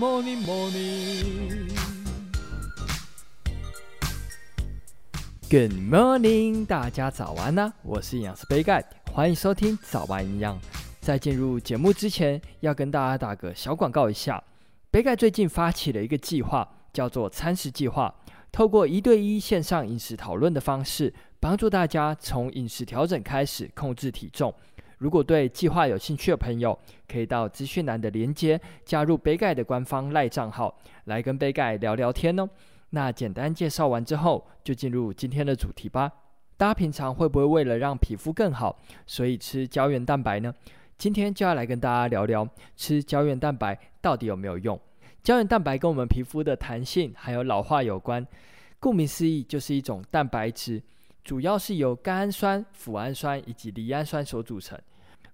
morning, morning. Good morning，大家早安呢、啊！我是营养师杯盖，欢迎收听早安营养。在进入节目之前，要跟大家打个小广告一下。杯盖最近发起了一个计划，叫做餐食计划，透过一对一线上饮食讨论的方式，帮助大家从饮食调整开始控制体重。如果对计划有兴趣的朋友，可以到资讯栏的连接加入杯盖的官方赖账号，来跟杯盖聊聊天哦。那简单介绍完之后，就进入今天的主题吧。大家平常会不会为了让皮肤更好，所以吃胶原蛋白呢？今天就要来跟大家聊聊吃胶原蛋白到底有没有用。胶原蛋白跟我们皮肤的弹性还有老化有关，顾名思义就是一种蛋白质，主要是由甘氨酸、脯氨酸以及赖氨酸所组成。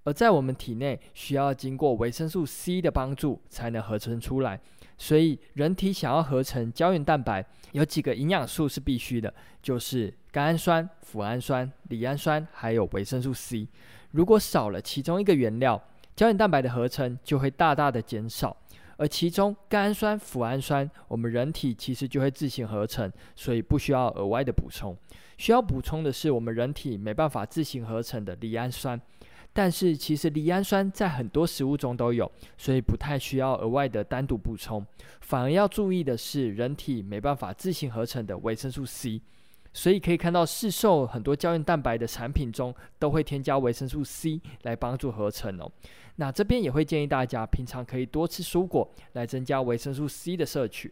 而在我们体内需要经过维生素 C 的帮助才能合成出来，所以人体想要合成胶原蛋白，有几个营养素是必须的，就是甘氨酸、脯氨酸、赖氨酸，还有维生素 C。如果少了其中一个原料，胶原蛋白的合成就会大大的减少。而其中甘氨酸、脯氨酸，我们人体其实就会自行合成，所以不需要额外的补充。需要补充的是我们人体没办法自行合成的赖氨酸。但是其实赖氨酸在很多食物中都有，所以不太需要额外的单独补充。反而要注意的是，人体没办法自行合成的维生素 C。所以可以看到市售很多胶原蛋白的产品中都会添加维生素 C 来帮助合成哦。那这边也会建议大家平常可以多吃蔬果来增加维生素 C 的摄取。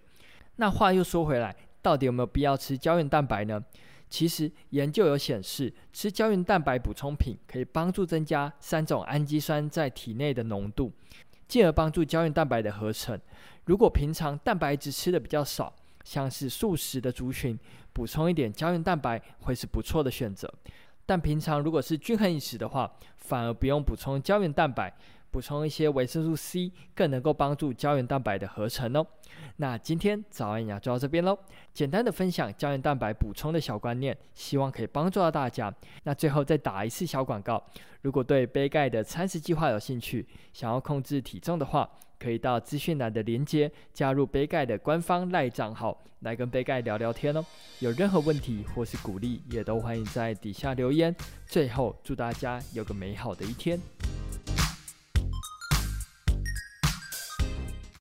那话又说回来，到底有没有必要吃胶原蛋白呢？其实研究有显示，吃胶原蛋白补充品可以帮助增加三种氨基酸在体内的浓度，进而帮助胶原蛋白的合成。如果平常蛋白质吃的比较少，像是素食的族群，补充一点胶原蛋白会是不错的选择。但平常如果是均衡饮食的话，反而不用补充胶原蛋白。补充一些维生素 C，更能够帮助胶原蛋白的合成哦。那今天早安营养就到这边喽，简单的分享胶原蛋白补充的小观念，希望可以帮助到大家。那最后再打一次小广告，如果对杯盖的餐食计划有兴趣，想要控制体重的话，可以到资讯栏的连接加入杯盖的官方赖账号，来跟杯盖聊聊天哦。有任何问题或是鼓励，也都欢迎在底下留言。最后祝大家有个美好的一天。